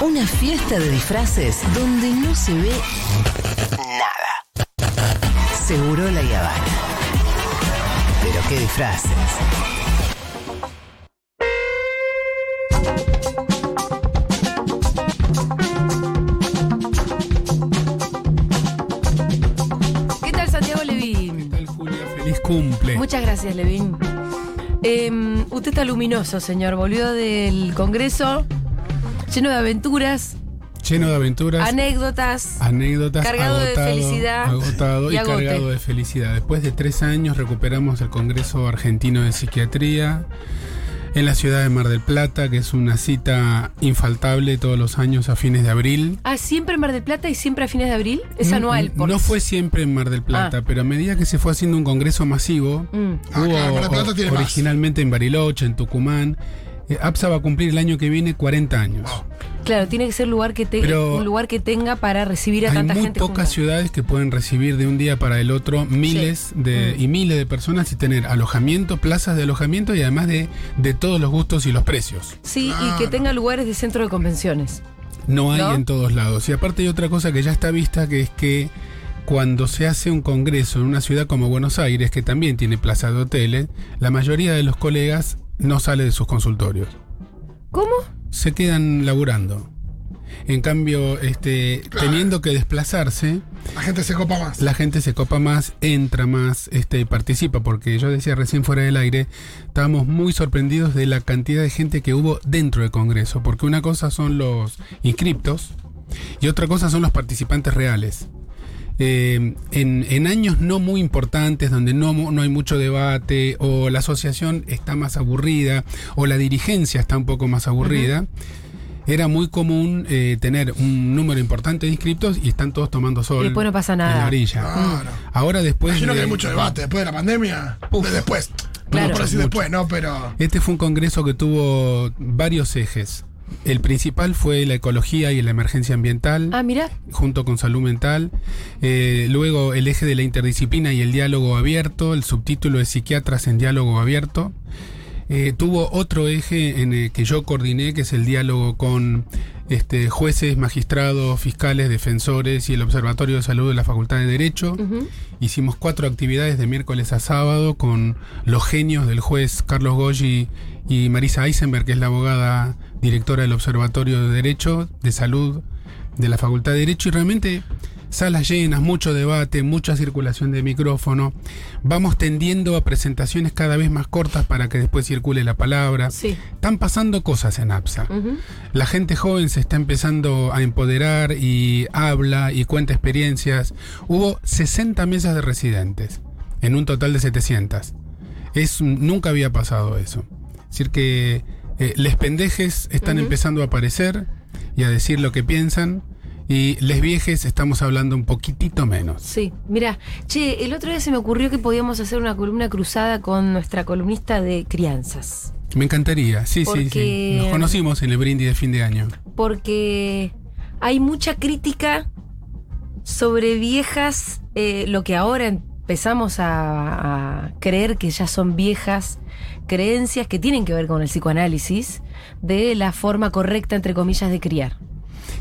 Una fiesta de disfraces donde no se ve nada. Seguro la Habana. Pero qué disfraces. ¿Qué tal, Santiago Levín? ¿Qué tal, Julia? Feliz cumple. Muchas gracias, Levín. Em, usted está luminoso, señor. Volvió del Congreso lleno de aventuras, Lleno de aventuras, anécdotas. anécdotas, cargado de agotado, felicidad agotado y y, cargado de felicidad. Después de tres años recuperamos el Congreso Argentino de Psiquiatría en la ciudad de Mar del Plata, que es una cita infaltable todos los años a fines de abril. Ah, siempre en Mar del Plata y siempre a fines de abril. Es No- anual. por- No fue siempre en Mar del Plata, Ah. pero a medida que se fue haciendo un congreso masivo, Mm. Ah, hubo claro, Mar del Plata o- tiene más. originalmente en Bariloche, en Tucumán. Eh, APSA va a cumplir el año que viene 40 años. Claro, tiene que ser lugar que te- Pero un lugar que tenga para recibir a Hay tanta muy gente. pocas junta. ciudades que pueden recibir de un día para el otro miles de, Mm. y miles de personas y tener alojamiento, plazas de alojamiento y además de, de todos los gustos y los precios. Sí, y que tenga lugares de centro de convenciones. No hay ¿No? en todos lados. Y aparte hay otra cosa que ya está vista, que es que cuando se hace un congreso en una ciudad como Buenos Aires, que también tiene plazas de hoteles, la mayoría de los colegas no sale de sus consultorios. ¿Cómo? Se quedan laburando. En cambio, este, teniendo que desplazarse, La gente se copa más. la gente se copa más, entra más, este, y participa, porque yo decía recién fuera del aire, estábamos muy sorprendidos de la cantidad de gente que hubo dentro del Congreso, porque una cosa son los inscriptos y otra cosa son los participantes reales. Eh, en, en años no muy importantes, donde no, no hay mucho debate, o la asociación está más aburrida, o la dirigencia está un poco más aburrida, era muy común eh, tener un número importante de inscriptos y están todos tomando sol. Y después no pasa En nada. la orilla. Claro. Ahora después. Imagino que de- hay mucho debate después de la pandemia. De después. Claro. No por Mucho. después, ¿no? Pero. Este fue un congreso que tuvo varios ejes. El principal fue la ecología y la emergencia ambiental, Ah, mira. junto con salud mental. Eh, luego el eje de la interdisciplina y el diálogo abierto, el subtítulo de psiquiatras en diálogo abierto. Eh, tuvo otro eje en el que yo coordiné, que es el diálogo con este, jueces, magistrados, fiscales, defensores y el Observatorio de Salud de la Facultad de Derecho. Hicimos cuatro actividades de miércoles a sábado con los genios del juez Carlos Goyi y Marisa Eisenberg, que es la abogada directora del Observatorio de Derecho, de Salud de la Facultad de Derecho, y realmente salas llenas, mucho debate, mucha circulación de micrófono. Vamos tendiendo a presentaciones cada vez más cortas para que después circule la palabra. Sí. Están pasando cosas en APSA. La gente joven se está empezando a empoderar y habla y cuenta experiencias. Hubo 60 mesas de residentes en un total de 700. Es, nunca había pasado eso. Es decir, que eh, les pendejes están empezando a aparecer y a decir lo que piensan. Y les viejes estamos hablando un poquitito menos. Sí, mira, che, el otro día se me ocurrió que podíamos hacer una columna cruzada con nuestra columnista de crianzas. Me encantaría, sí, sí, sí. Nos conocimos en el brindis de fin de año. Porque hay mucha crítica sobre viejas, eh, lo que ahora empezamos a, a creer que ya son viejas creencias que tienen que ver con el psicoanálisis de la forma correcta, entre comillas, de criar.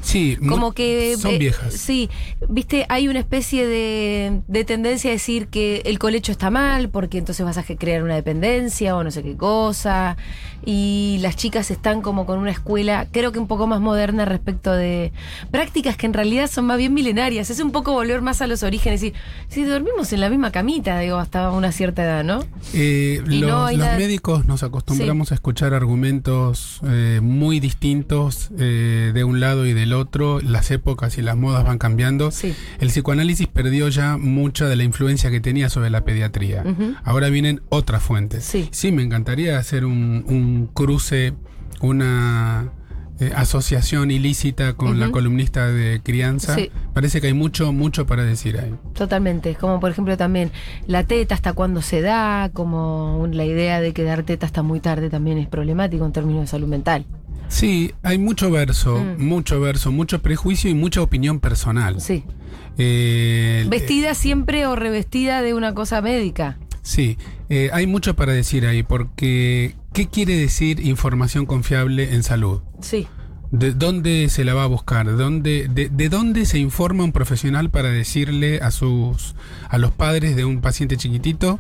Sí, Como que. son eh, viejas. Sí, viste, hay una especie de, de tendencia a decir que el colecho está mal, porque entonces vas a crear una dependencia o no sé qué cosa. Y las chicas están como con una escuela, creo que un poco más moderna respecto de prácticas que en realidad son más bien milenarias. Es un poco volver más a los orígenes. Y si dormimos en la misma camita, digo, hasta una cierta edad, ¿no? Eh, Y los no médicos nos acostumbramos a escuchar argumentos eh, muy distintos eh, de un lado y del otro. Las épocas y las modas van cambiando. Sí. El psicoanálisis perdió ya mucha de la influencia que tenía sobre la pediatría. Ahora vienen otras fuentes. Sí. me encantaría hacer un, un cruce, una eh, asociación ilícita con la columnista de crianza. Sí. Parece que hay mucho, mucho para decir ahí. Totalmente, como por ejemplo también la teta hasta cuándo se da, como la idea de que dar teta hasta muy tarde también es problemático en términos de salud mental. Sí, hay mucho verso, Mm. mucho verso, mucho prejuicio y mucha opinión personal. Sí. Eh, Vestida siempre o revestida de una cosa médica. Sí, eh, hay mucho para decir ahí, porque ¿qué quiere decir información confiable en salud? Sí. ¿De dónde se la va a buscar? ¿De dónde, de, de dónde se informa un profesional para decirle a sus a los padres de un paciente chiquitito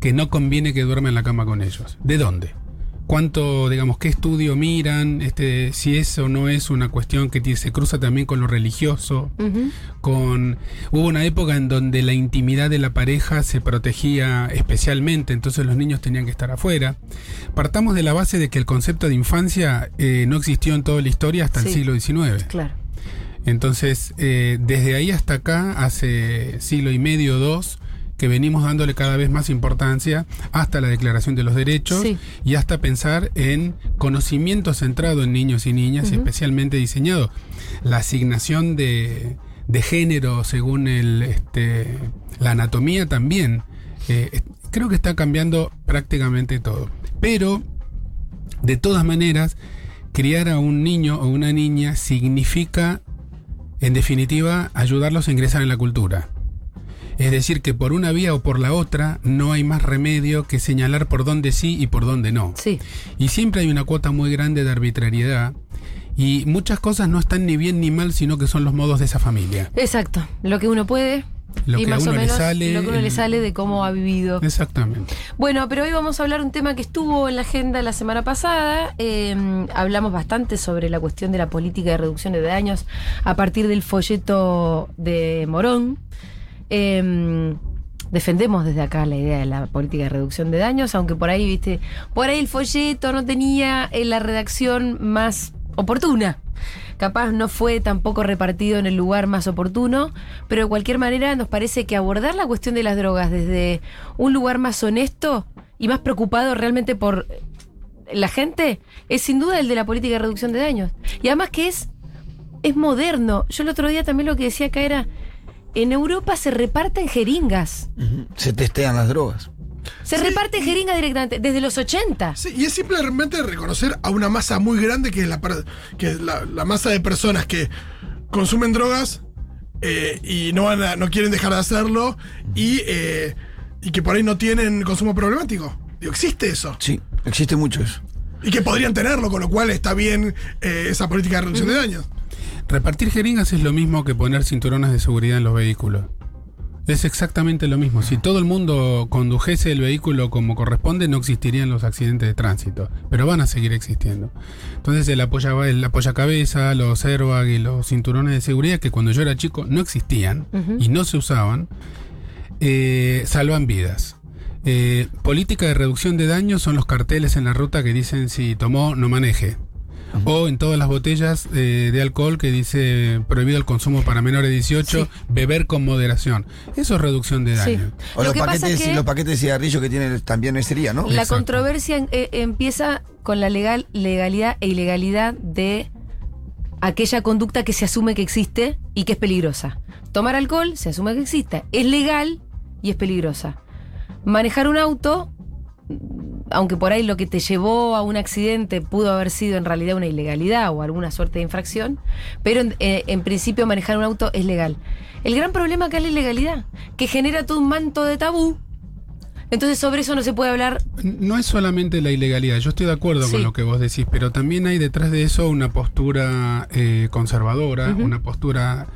que no conviene que duerma en la cama con ellos? ¿De dónde? ¿Cuánto, digamos, qué estudio miran? Este, si eso no es una cuestión que se cruza también con lo religioso, con hubo una época en donde la intimidad de la pareja se protegía especialmente, entonces los niños tenían que estar afuera. Partamos de la base de que el concepto de infancia eh, no existió en toda la historia hasta el siglo XIX. Claro. Entonces, eh, desde ahí hasta acá, hace siglo y medio, dos, que venimos dándole cada vez más importancia hasta la Declaración de los Derechos Sí. y hasta pensar en conocimiento centrado en niños y niñas, Ujú. especialmente diseñado. La asignación de, de género según el, este, la anatomía también. eh, creo que está cambiando prácticamente todo. Pero, de todas maneras, criar a un niño o una niña significa, en definitiva, ayudarlos a ingresar en la cultura. Es decir, que por una vía o por la otra no hay más remedio que señalar por dónde sí y por dónde no. Sí. Y siempre hay una cuota muy grande de arbitrariedad y muchas cosas no están ni bien ni mal, sino que son los modos de esa familia. Exacto. Lo que uno puede. Lo y que a más uno o le menos sale, lo que uno le sale de cómo ha vivido. Exactamente. Bueno, pero hoy vamos a hablar un tema que estuvo en la agenda la semana pasada. Eh, hablamos bastante sobre la cuestión de la política de reducción de daños a partir del folleto de Morón. Eh, defendemos desde acá la idea de la política de reducción de daños, aunque por ahí, viste, por ahí el folleto no tenía eh, la redacción más oportuna. Capaz no fue tampoco repartido en el lugar más oportuno, pero de cualquier manera nos parece que abordar la cuestión de las drogas desde un lugar más honesto y más preocupado realmente por la gente es sin duda el de la política de reducción de daños. Y además que es, es moderno. Yo el otro día también lo que decía acá era, en Europa se reparten jeringas. Se testean las drogas. Se Sí, reparten jeringas directamente, desde los 80. Sí, y es simplemente reconocer a una masa muy grande que es la, que es la, la masa de personas que consumen drogas eh, y no, van a- no quieren dejar de hacerlo y, eh, y que por ahí no tienen consumo problemático. Digo, existe eso. Sí, existe mucho eso. Y que podrían tenerlo, con lo cual está bien eh, esa política de reducción de daños. Repartir jeringas es lo mismo que poner cinturones de seguridad en los vehículos. Es exactamente lo mismo. Si todo el mundo condujese el vehículo como corresponde, no existirían los accidentes de tránsito. Pero van a seguir existiendo. Entonces el, apoya, el apoyacabeza, los airbag y los cinturones de seguridad, que cuando yo era chico no existían y no se usaban, eh, salvan vidas. Eh, política de reducción de daños son los carteles en la ruta que dicen si tomó, no maneje. O en todas las botellas eh, de alcohol que dice prohibido el consumo para menores de 18, Sí. beber con moderación. Eso es reducción de Sí. daño. O Lo los paquetes, es que- los paquetes de cigarrillos que tienen también sería, ¿no? La Exacto. controversia en- eh, empieza con la legal, legalidad e ilegalidad de aquella conducta que se asume que existe y que es peligrosa. Tomar alcohol se asume que existe, es legal y es peligrosa. Manejar un auto, aunque por ahí lo que te llevó a un accidente pudo haber sido en realidad una ilegalidad o alguna suerte de infracción, pero en, eh, en principio manejar un auto es legal. El gran problema acá es la ilegalidad, que genera todo un manto de tabú. Entonces sobre eso no se puede hablar No es solamente la ilegalidad, yo estoy de acuerdo Sí. con lo que vos decís, pero también hay detrás de eso una postura eh, conservadora, una postura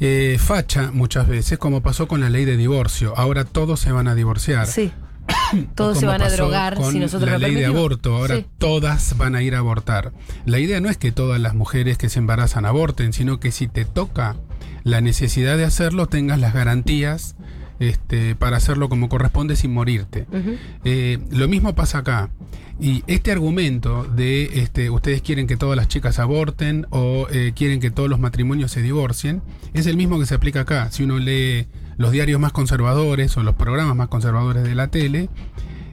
eh, facha muchas veces, como pasó con la ley de divorcio. Ahora todos se van a divorciar. Sí. Todos se van a drogar si nosotros la ley de aborto, ahora Sí. todas van a ir a abortar. La idea no es que todas las mujeres que se embarazan aborten, sino que si te toca la necesidad de hacerlo, tengas las garantías este, para hacerlo como corresponde sin morirte. Eh, lo mismo pasa acá. Y este argumento de este, ustedes quieren que todas las chicas aborten o eh, quieren que todos los matrimonios se divorcien, es el mismo que se aplica acá. Si uno lee los diarios más conservadores o los programas más conservadores de la tele,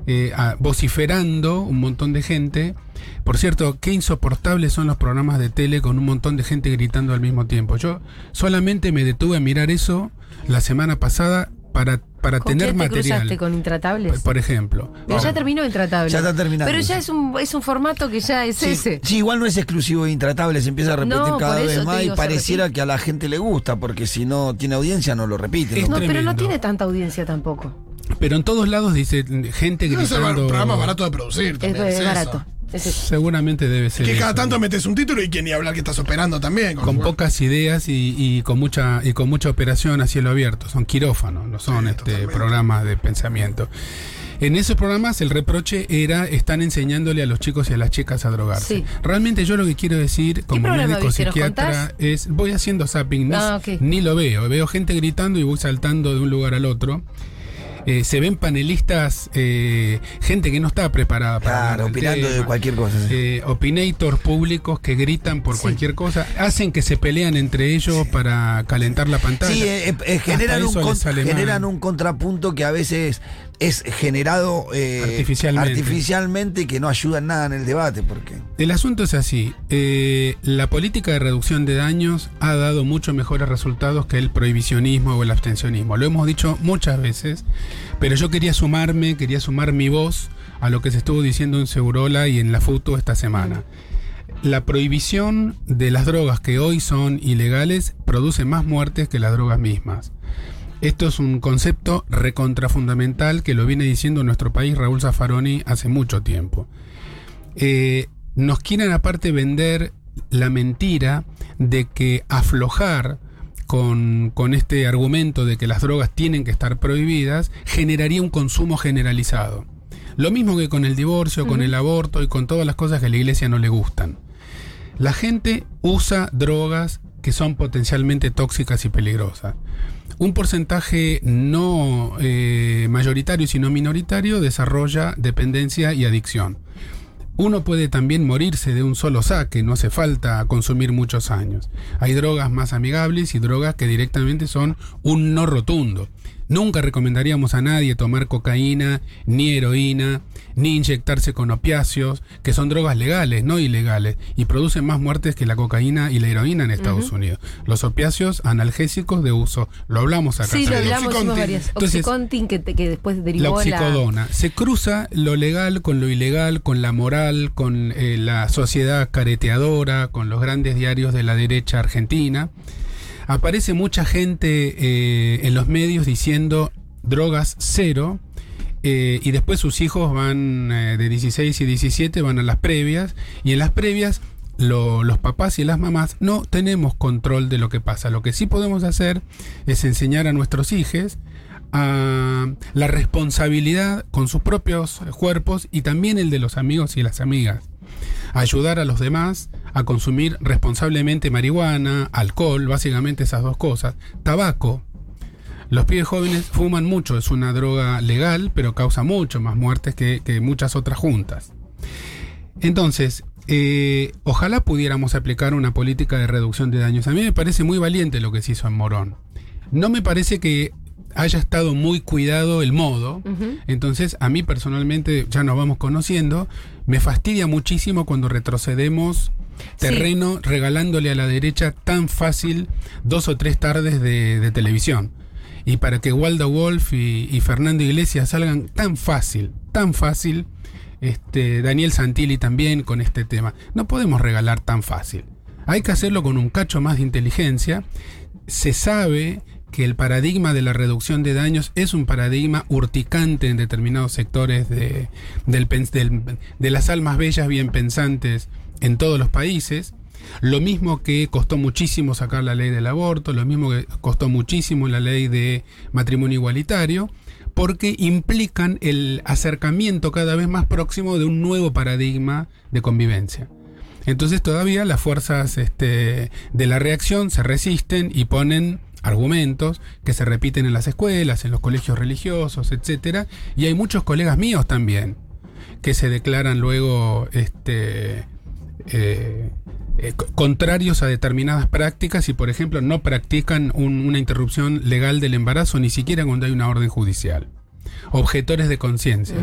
eh, vociferando un montón de gente. Por cierto, qué insoportables son los programas de tele con un montón de gente gritando al mismo tiempo. Yo solamente me detuve a mirar eso la semana pasada para, para ¿Con tener quién te material. cruzaste con intratables? Por ejemplo. Pero ya terminó Intratables. Ya está terminando, Pero ya es un, es un formato que ya es Sí, ese. sí, igual no es exclusivo de Intratables, se empieza a repetir No, cada vez más digo, y pareciera que a la gente le gusta, porque si no tiene audiencia no lo repite. Es ¿no? No, pero no tiene tanta audiencia tampoco. Pero en todos lados dice gente Debe ser un programa barato de producir Es, también. es es eso. Es. Seguramente debe ser. Que cada eso. tanto metes un título y que ni hablar que estás operando también. con pocas ideas y, y con mucha y con mucha operación a cielo abierto. Son quirófanos, no son Sí, este, programas de pensamiento. En esos programas el reproche era están enseñándole a los chicos y a las chicas a drogarse. Sí. Realmente yo lo que quiero decir como médico psiquiatra es voy haciendo zapping, ni, Ah, ni lo veo, veo gente gritando y voy saltando de un lugar al otro. Eh, se ven panelistas, eh, gente que no está preparada para Claro, opinando de cualquier cosa. sí. Eh, opinators públicos que gritan por Sí. cualquier cosa, hacen que se pelean entre ellos para calentar la pantalla. Sí, eh, eh, un, generan un contrapunto que a veces es generado eh, Artificialmente. artificialmente y que no ayuda en nada en el debate. porque El asunto es así, eh, la política de reducción de daños ha dado mucho mejores resultados que el prohibicionismo o el abstencionismo. Lo hemos dicho muchas veces, pero yo quería sumarme, quería sumar mi voz a lo que se estuvo diciendo en Segurola y en la FUTU esta semana. La prohibición de las drogas que hoy son ilegales produce más muertes que las drogas mismas. Esto es un concepto recontrafundamental que lo viene diciendo en nuestro país Raúl Zaffaroni hace mucho tiempo. Eh, nos quieren aparte vender la mentira de que aflojar con, con este argumento de que las drogas tienen que estar prohibidas generaría un consumo generalizado. Lo mismo que con el divorcio, con el aborto y con todas las cosas que a la iglesia no le gustan. La gente usa drogas que son potencialmente tóxicas y peligrosas. Un porcentaje no eh, mayoritario, sino minoritario, desarrolla dependencia y adicción. Uno puede también morirse de un solo saque, no hace falta consumir muchos años. Hay drogas más amigables y drogas que directamente son un no rotundo. Nunca recomendaríamos a nadie tomar cocaína, ni heroína, ni inyectarse con opiáceos, que son drogas legales, no ilegales, y producen más muertes que la cocaína y la heroína en Estados Unidos. Los opiáceos analgésicos de uso, lo hablamos acá. Sí, lo hablamos, varias. Entonces, Oxycontin que, después derivó la... oxicodona. Se cruza lo legal con lo ilegal, con la moral, con eh, la sociedad careteadora, con los grandes diarios de la derecha argentina. Aparece mucha gente eh, en los medios diciendo drogas cero. eh, y después sus hijos van eh, de 16 y 17, van a las previas. Y en las previas lo- los papás y las mamás no tenemos control de lo que pasa. Lo que sí podemos hacer es enseñar a nuestros hijos a la responsabilidad con sus propios cuerpos y también el de los amigos y las amigas. Ayudar a los demás a consumir responsablemente marihuana, alcohol, básicamente esas dos cosas. Tabaco. Los pibes jóvenes fuman mucho, es una droga legal, pero causa mucho más muertes que, muchas otras juntas. Entonces, eh, ojalá pudiéramos aplicar una política de reducción de daños. A mí me parece muy valiente lo que se hizo en Morón. No me parece que haya estado muy cuidado el modo. Entonces, a mí personalmente, ya nos vamos conociendo, me fastidia muchísimo cuando retrocedemos Sí. terreno regalándole a la derecha tan fácil dos o tres tardes de, de televisión. Y para que Waldo Wolf y, y Fernando Iglesias salgan tan fácil, tan fácil, este, Daniel Santilli también con este tema. No podemos regalar tan fácil. Hay que hacerlo con un cacho más de inteligencia. Se sabe que el paradigma de la reducción de daños es un paradigma urticante en determinados sectores de, de las almas bellas bien pensantes en todos los países. Lo mismo que costó muchísimo sacar la ley del aborto, lo mismo que costó muchísimo la ley de matrimonio igualitario, porque implican el acercamiento cada vez más próximo de un nuevo paradigma de convivencia. Entonces todavía las fuerzas este, de la reacción se resisten y ponen argumentos que se repiten en las escuelas, en los colegios religiosos, etcétera, y hay muchos colegas míos también que se declaran luego este, eh, eh, co- contrarios a determinadas prácticas y, por ejemplo, no practican un- una interrupción legal del embarazo ni siquiera cuando hay una orden judicial. Objetores de conciencia.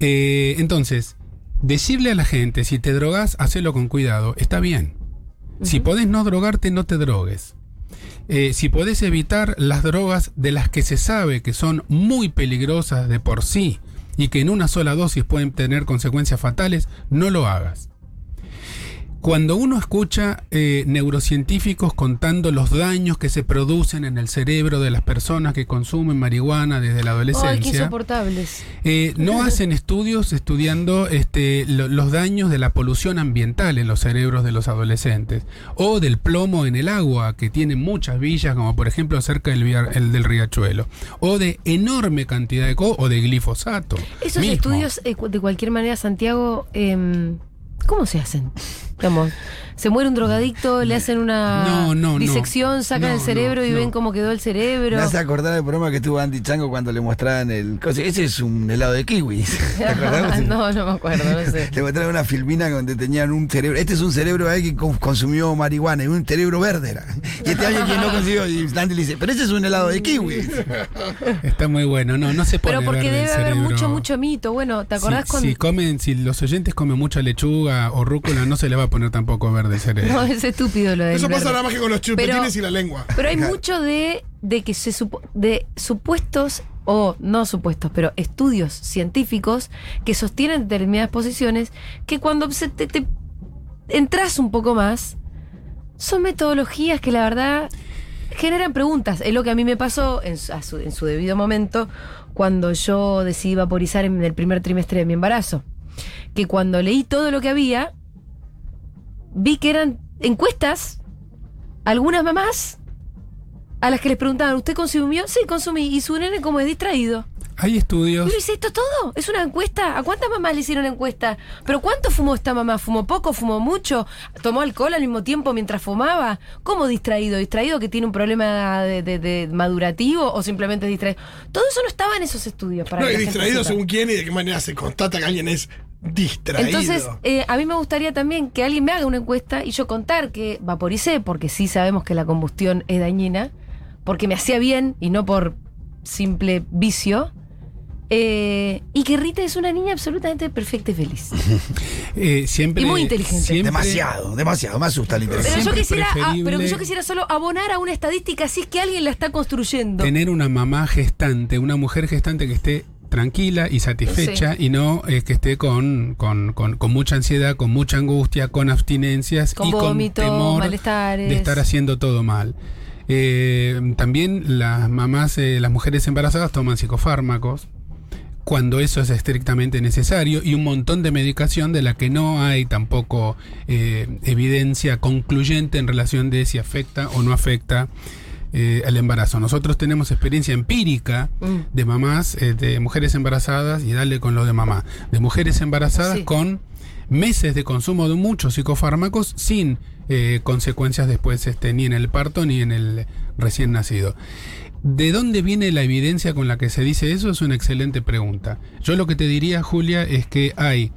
Eh, entonces, decirle a la gente, si te drogas, hacelo con cuidado, está bien. Si podés no drogarte, no te drogues. Eh, si podés evitar las drogas de las que se sabe que son muy peligrosas de por sí y que en una sola dosis pueden tener consecuencias fatales, no lo hagas. Cuando uno escucha eh, neurocientíficos contando los daños que se producen en el cerebro de las personas que consumen marihuana desde la Ay, qué adolescencia, insoportables. eh, no hacen estudios estudiando este, lo- los daños de la polución ambiental en los cerebros de los adolescentes o del plomo en el agua que tiene muchas villas como por ejemplo cerca del, el del riachuelo o de enorme cantidad de co o de glifosato. Esos mismo. estudios, eh, de cualquier manera, Santiago, em, ¿cómo se hacen? Digamos, se muere un drogadicto, le hacen una No, no, no. disección, sacan No, el cerebro no, y no. ven cómo quedó el cerebro. Me hace acordar el programa que tuvo Andy Chango cuando le mostraban el. Ese es un helado de kiwi. ¿Te acordás? no, no me acuerdo, no sé. Le mostraron una filmina donde tenían un cerebro. Este es un cerebro de alguien que con- consumió marihuana y un cerebro verde era. Y este alguien que no consiguió. Y Andy le dice, pero ese es un helado de kiwi. Está muy bueno, no, no se pone Pero porque verde el debe haber cerebro. mucho, mucho mito. Bueno, ¿te acordás si, cuando.? si comen, si los oyentes comen mucha lechuga o rúcula, no se le va a poner tampoco verde el cerebro. No, es estúpido lo del Eso pasa verde. nada más que con los chupetines Pero- y la lengua. Pero hay mucho de, de que se supo- de supuestos o no supuestos, pero estudios científicos que sostienen determinadas posiciones que cuando se te, te entras un poco más son metodologías que la verdad generan preguntas. Es lo que a mí me pasó en, su- a su, en su debido momento cuando yo decidí vaporizar en el primer trimestre de mi embarazo. Que cuando leí todo lo que había, vi que eran encuestas, algunas mamás, a las que les preguntaban, ¿usted consumió? Sí, consumí. ¿Y su nene como es distraído? Hay estudios. Pero dice, ¿esto es todo? ¿Es una encuesta? ¿A cuántas mamás le hicieron encuesta? ¿Pero cuánto fumó esta mamá? ¿Fumó poco? ¿Fumó mucho? ¿Tomó alcohol al mismo tiempo mientras fumaba? ¿Cómo distraído? ¿Distraído que tiene un problema de, de- de madurativo o simplemente distraído? Todo eso no estaba en esos estudios. Para No, y la distraído según quién y de qué manera se constata que alguien es distraído. Entonces, eh, a mí me gustaría también que alguien me haga una encuesta y yo contar que vaporicé, porque sí sabemos que la combustión es dañina, porque me hacía bien y no por simple vicio. eh, y que Rita es una niña absolutamente perfecta y feliz. eh, siempre, Y muy inteligente. siempre- Demasiado, demasiado. Me asusta la Pero inteligencia. yo, Siempre quisiera, ah, preferible- pero yo quisiera solo abonar a una estadística si es que alguien la está construyendo. Tener una mamá gestante, una mujer gestante que esté tranquila y satisfecha y no eh, que esté con, con, con- con mucha ansiedad, con mucha angustia, con abstinencias Con y vómito, con temor malestares. de estar haciendo todo mal. Eh, también las mamás, eh, las mujeres embarazadas toman psicofármacos cuando eso es estrictamente necesario y un montón de medicación de la que no hay tampoco eh, evidencia concluyente en relación de si afecta o no afecta eh, al embarazo. Nosotros tenemos experiencia empírica Mm. de mamás, eh, de mujeres embarazadas y dale con lo de mamá, de mujeres embarazadas Sí. con meses de consumo de muchos psicofármacos sin eh, consecuencias después este, ni en el parto ni en el recién nacido. ¿De dónde viene la evidencia con la que se dice eso? Es una excelente pregunta. Yo lo que te diría, Julia, es que hay...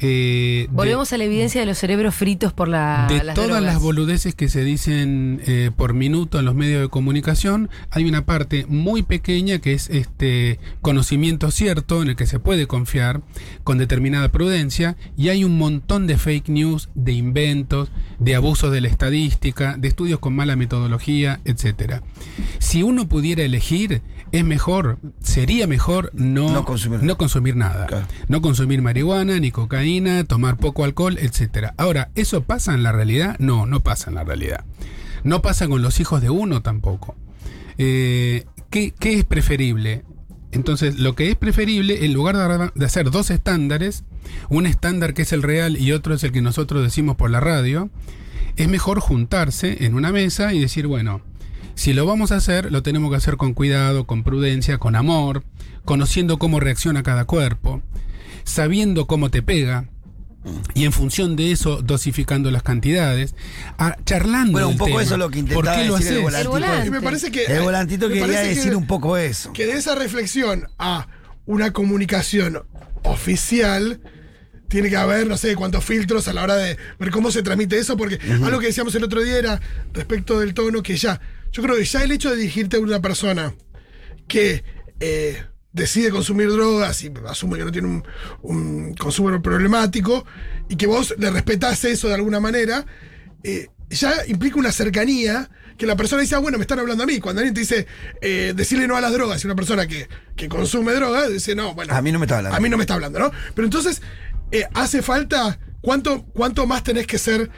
eh, de- Volvemos a la evidencia de los cerebros fritos por la, de las todas drogas. las boludeces que se dicen eh, por minuto en los medios de comunicación, hay una parte muy pequeña que es este conocimiento cierto en el que se puede confiar con determinada prudencia y hay un montón de fake news, de inventos, de abusos de la estadística, de estudios con mala metodología, etcétera. Si uno pudiera elegir, es mejor, sería mejor no, No consumir. no consumir nada. Claro. No consumir marihuana, ni cocaína, tomar poco alcohol, etcétera. Ahora, ¿eso pasa en la realidad? No, no pasa en la realidad. No pasa con los hijos de uno tampoco. Eh, ¿qué, qué es preferible? Entonces, lo que es preferible, en lugar de hacer dos estándares, un estándar que es el real y otro es el que nosotros decimos por la radio, es mejor juntarse en una mesa y decir, bueno, si lo vamos a hacer, lo tenemos que hacer con cuidado, con prudencia, con amor, conociendo cómo reacciona cada cuerpo, sabiendo cómo te pega. Y en función de eso, dosificando las cantidades, a- charlando. Bueno, un poco tema. eso es lo que ¿Por intentaba qué lo decir el haces? El volantito. volante. Y me parece que. El volantito me quería que- decir un poco eso. Que de esa reflexión a una comunicación oficial tiene que haber no sé cuántos filtros a la hora de ver cómo se transmite eso, porque algo que decíamos el otro día era respecto del tono que ya, yo creo que ya el hecho de dirigirte a una persona que eh, decide consumir drogas y asume que no tiene un, un consumo problemático y que vos le respetás eso de alguna manera, eh, ya implica una cercanía que la persona dice, ah, bueno, me están hablando a mí. Cuando alguien te dice, eh, decirle no a las drogas, y una persona que, que consume drogas, dice, no, bueno. A mí no me está hablando. A mí no me está hablando, ¿no? Pero entonces, eh, hace falta ¿cuánto, ¿cuánto más tenés que ser,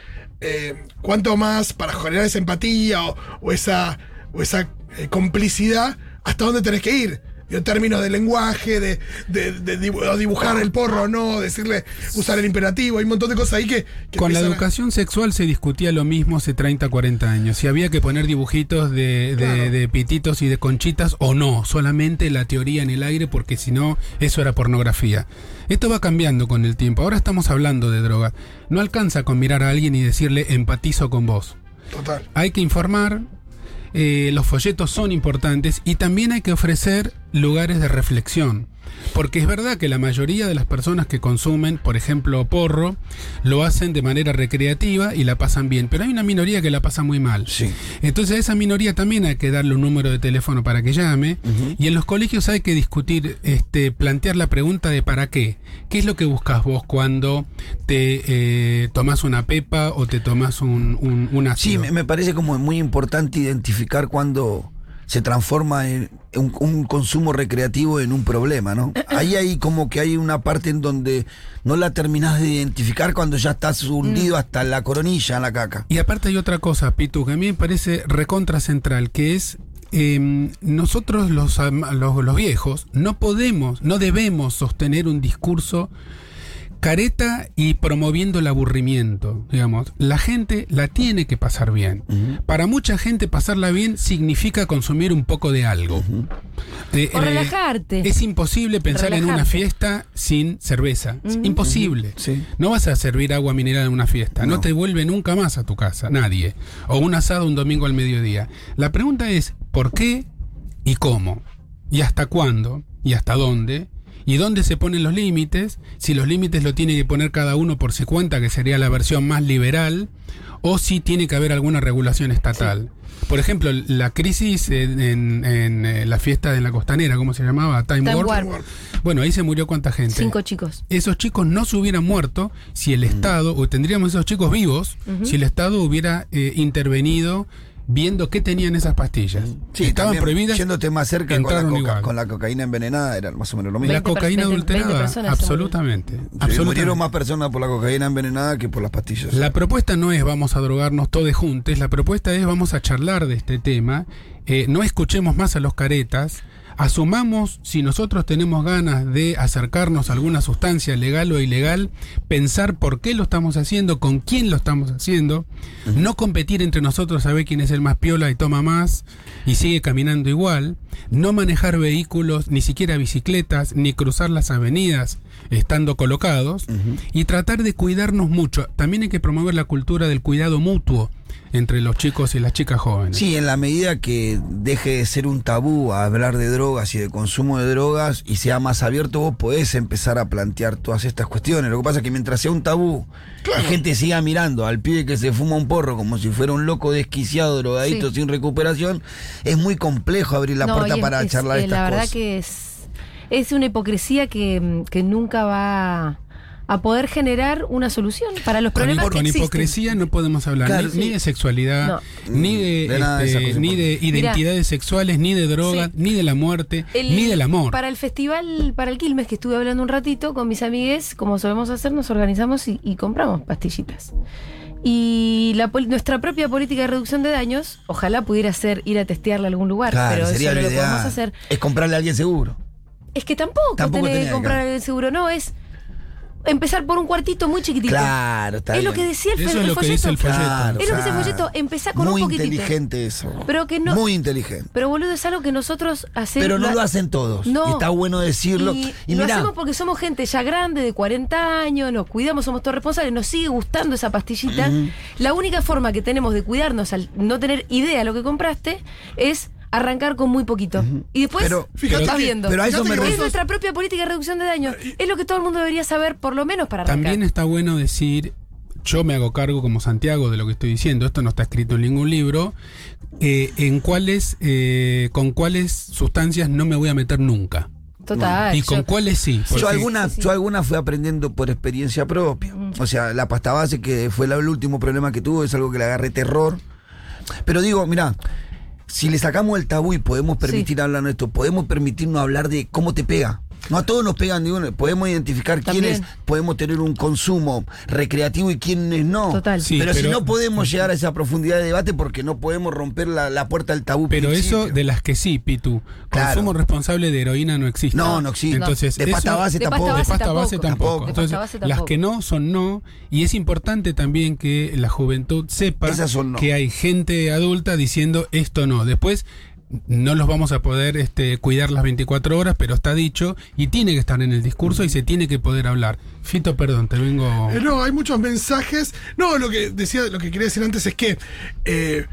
cuánto más para generar esa empatía o, o esa, o esa complicidad, hasta dónde tenés que ir? En términos de lenguaje, de, de- dibujar el porro o no, decirle, usar el imperativo, hay un montón de cosas ahí que... que Con la a- educación sexual se discutía lo mismo hace 30, 40 años. Si había que poner dibujitos de, de- Claro. de pititos y de conchitas o no. Solamente la teoría en el aire porque si no, eso era pornografía. Esto va cambiando con el tiempo. Ahora estamos hablando de droga. No alcanza con mirar a alguien y decirle empatizo con vos. Total. Hay que informar, eh, los folletos son importantes y también hay que ofrecer lugares de reflexión. Porque es verdad que la mayoría de las personas que consumen, por ejemplo, porro, lo hacen de manera recreativa y la pasan bien, pero hay una minoría que la pasa muy mal. Sí. Entonces a esa minoría también hay que darle un número de teléfono para que llame y en los colegios hay que discutir, este, plantear la pregunta de para qué. ¿Qué es lo que buscas vos cuando te eh, tomás una pepa o te tomás un, un, un Sí, me parece como muy importante identificar cuando se transforma en un, un consumo recreativo en un problema, ¿no? Ahí hay como que hay una parte en donde no la terminás de identificar cuando ya estás hundido hasta la coronilla en la caca. Y aparte hay otra cosa, Pitu, que a mí me parece recontra central, que es eh, nosotros los, los, los viejos no podemos, no debemos sostener un discurso careta y promoviendo el aburrimiento, digamos. La gente la tiene que pasar bien. Para mucha gente pasarla bien significa consumir un poco de algo. Eh, O eh, relajarte. Es imposible pensar en una fiesta sin cerveza. Es imposible. Sí. No vas a servir agua mineral en una fiesta. No. No. te vuelve nunca más a tu casa, nadie. O un asado un domingo al mediodía. La pregunta es, ¿por qué y cómo? ¿Y hasta cuándo? ¿Y hasta dónde? ¿Y dónde se ponen los límites? Si los límites lo tiene que poner cada uno por su cuenta, que sería la versión más liberal, o si tiene que haber alguna regulación estatal. Por ejemplo, la crisis en, en- en, eh, la fiesta de la costanera, ¿cómo se llamaba? Time, Time Warp. Warp. Bueno, ahí se murió cuánta gente Cinco chicos. esos chicos no se hubieran muerto si el Estado, o tendríamos esos chicos vivos, si el Estado hubiera eh, intervenido viendo qué tenían esas pastillas. Estaban también, prohibidas. Yéndote más cerca con la, coca- igual. con la cocaína envenenada era más o menos lo mismo. La 20 per- cocaína 20 20 adulterada, absolutamente. Sí, absolutamente. murieron más personas por la cocaína envenenada que por las pastillas. La propuesta no es vamos a drogarnos todos juntos, la propuesta es vamos a charlar de este tema, eh, no escuchemos más a los caretas, asumamos si nosotros tenemos ganas de acercarnos a alguna sustancia legal o ilegal, pensar por qué lo estamos haciendo, con quién lo estamos haciendo, no competir entre nosotros a ver quién es el más piola y toma más y sigue caminando igual, no manejar vehículos, ni siquiera bicicletas, ni cruzar las avenidas estando colocados y tratar de cuidarnos mucho. También hay que promover la cultura del cuidado mutuo entre los chicos y las chicas jóvenes. Sí, en la medida que deje de ser un tabú a hablar de drogas y de consumo de drogas y sea más abierto, vos podés empezar a plantear todas estas cuestiones. Lo que pasa es que mientras sea un tabú, la gente siga mirando al pibe que se fuma un porro como si fuera un loco desquiciado, drogadito, Sí. sin recuperación, es muy complejo abrir la No, puerta es- para es- charlar eh, estas La verdad cosas. que es, es una hipocresía que, que nunca va a poder generar una solución para los Con, problemas hipo- que con existen. hipocresía no podemos hablar Claro, ni, de sexualidad, No. ni de, De nada de este, ni de identidades sexuales, ni de drogas, Sí. ni de la muerte, El- ni del amor. Para el festival, para el Quilmes, que estuve hablando un ratito con mis amigues, como solemos hacer, nos organizamos y, y compramos pastillitas. Y la nuestra propia política de reducción de daños, ojalá pudiera ser ir a testearla a algún lugar, Claro, pero sería eso no lo lo podemos ideal. hacer. Es comprarle a alguien seguro. Es que tampoco, Tampoco tenés que comprar que- el seguro, no, es empezar por un cuartito muy chiquitito. Claro, está es lo bien. que decía el, Eso es el lo que dice el folleto. folleto. Claro, Es lo que dice el folleto, empezá con un Muy poquitito. inteligente eso. Pero que no- Muy inteligente. Pero boludo, es algo que nosotros hacemos. Pero no lo hacen todos. No. Y está bueno decirlo. Y, Y, lo mirá, hacemos porque somos gente ya grande, de 40 años, nos cuidamos, somos todos responsables, nos sigue gustando esa pastillita. La única forma que tenemos de cuidarnos al no tener idea de lo que compraste es arrancar con muy poquito. Y después Pero- Fíjate viendo. pero a eso me es nuestra propia política de reducción de daños. Es lo que todo el mundo debería saber, por lo menos para arrancar. También está bueno decir, yo me hago cargo como Santiago de lo que estoy diciendo, esto no está escrito en ningún libro, eh, en cuáles, eh, con cuáles sustancias no me voy a meter nunca. Total. y con yo- cuáles sí. Yo porque- algunas, Sí, sí. yo algunas fui aprendiendo por experiencia propia. O sea, la pasta base, que fue el último problema que tuve, es algo que le agarré terror. Pero digo, mira, si le sacamos el tabú y podemos permitir hablar de esto, podemos permitirnos hablar de cómo te pega. No a todos nos pegan de uno. Podemos identificar También. quiénes podemos tener un consumo recreativo y quiénes no. Total. Sí, pero, si no podemos llegar a esa profundidad de debate porque no podemos romper la, la puerta del tabú. Pero principio. eso de las que sí, Pitu. Claro. Consumo responsable de heroína no existe. No, no existe. Entonces, de pasta eso- base De pasta tampoco. de pasta base tampoco. tampoco. Tampoco. De Entonces, pasta base las que no son no. Y es importante también que la juventud sepa no. que hay gente adulta diciendo esto no. Después no los vamos a poder este, cuidar las 24 horas, pero está dicho y tiene que estar en el discurso y se tiene que poder hablar. Fito, perdón, te vengo... Eh, no, hay muchos mensajes. No, lo que decía, lo que quería decir antes es que eh,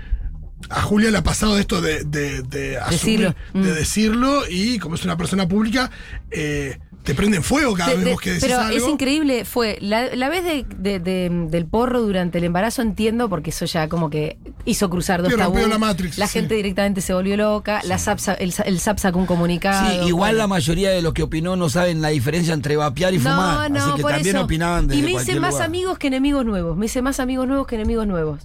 a Julia le ha pasado esto de, de, de asumir- Decirlo. de Mm. decirlo y como es una persona pública, eh, te prenden fuego cada De- vez de- que decís pero algo. es increíble, fue la, la vez de- de- de- del porro durante el embarazo entiendo porque eso ya como que hizo cruzar dos tabús. la Matrix, la sí. gente directamente se volvió loca, la SAP sa- el, el SAP sacó un comunicado. Sí, igual la mayoría de los que opinó no saben la diferencia entre vapear y No, fumar. no, así que por también eso. opinaban desde y me hice más lugar. amigos que enemigos nuevos. Me hice más amigos nuevos que enemigos nuevos.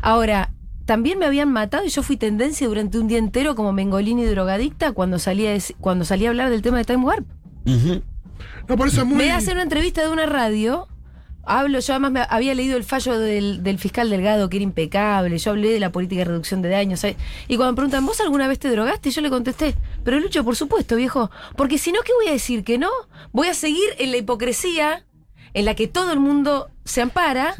Ahora, también me habían matado y yo fui tendencia durante un día entero como mengolini drogadicta cuando salía, cuando salía a hablar del tema de Time Warp. No, por eso es muy. Me hacen una entrevista de una radio. Hablo, yo además me había leído el fallo del, del fiscal Delgado, que era impecable. Yo hablé de la política de reducción de daños. ¿sabes? Y cuando me preguntan, ¿vos alguna vez te drogaste? Yo le contesté, pero Lucho, por supuesto, viejo. Porque si no, ¿qué voy a decir? ¿Que no? Voy a seguir en la hipocresía en la que todo el mundo se ampara.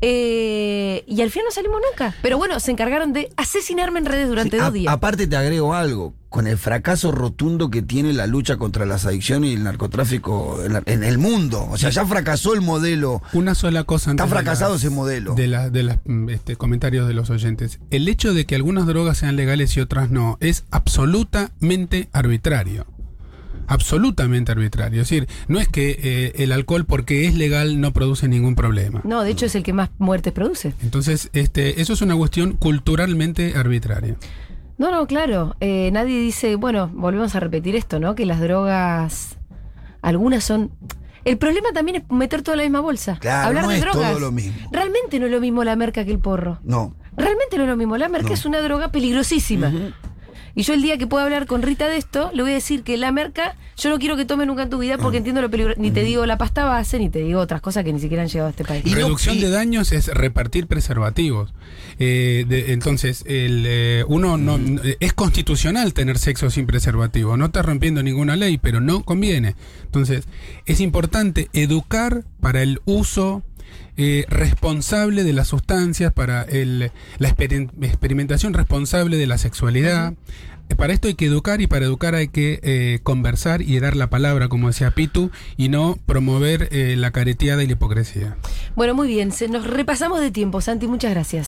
Eh, y al final no salimos nunca. Pero bueno, se encargaron de asesinarme en redes durante Sí, dos a- días. Aparte te agrego algo, con el fracaso rotundo que tiene la lucha contra las adicciones y el narcotráfico en, la- en el mundo. O sea, ya fracasó el modelo. Una sola cosa antes Está de fracasado las- ese modelo. De, la- de los comentarios de los oyentes. El hecho de que algunas drogas sean legales y otras no es absolutamente arbitrario. Absolutamente arbitrario. Es decir, no es que eh, el alcohol porque es legal no produce ningún problema. No, de hecho es el que más muertes produce. Entonces, este, eso es una cuestión culturalmente arbitraria. No, no, claro. Eh, nadie dice, bueno, volvemos a repetir esto, ¿no? Que las drogas, algunas son... El problema también es meter toda la misma bolsa. Claro, Hablar no de es drogas. todo lo mismo. Realmente no es lo mismo la merca que el porro. No. Realmente no es lo mismo. La merca No. es una droga peligrosísima. Y yo el día que pueda hablar con Rita de esto, le voy a decir que la merca, yo no quiero que tome nunca en tu vida porque entiendo lo peligroso. Ni te digo la pasta base, ni te digo otras cosas que ni siquiera han llegado a este país. Y no- Reducción y- de daños es repartir preservativos. Eh, de- entonces, el, eh, uno no, no- es constitucional tener sexo sin preservativo. No está rompiendo ninguna ley, pero no conviene. Entonces, es importante educar para el uso eh, responsable de las sustancias, para el, la experim- experimentación responsable de la sexualidad. Para esto hay que educar y para educar hay que eh, conversar y dar la palabra, como decía Pitu, y no promover eh, la careteada y la hipocresía. Bueno, muy bien. Se, nos repasamos de tiempo, Santi. Muchas gracias.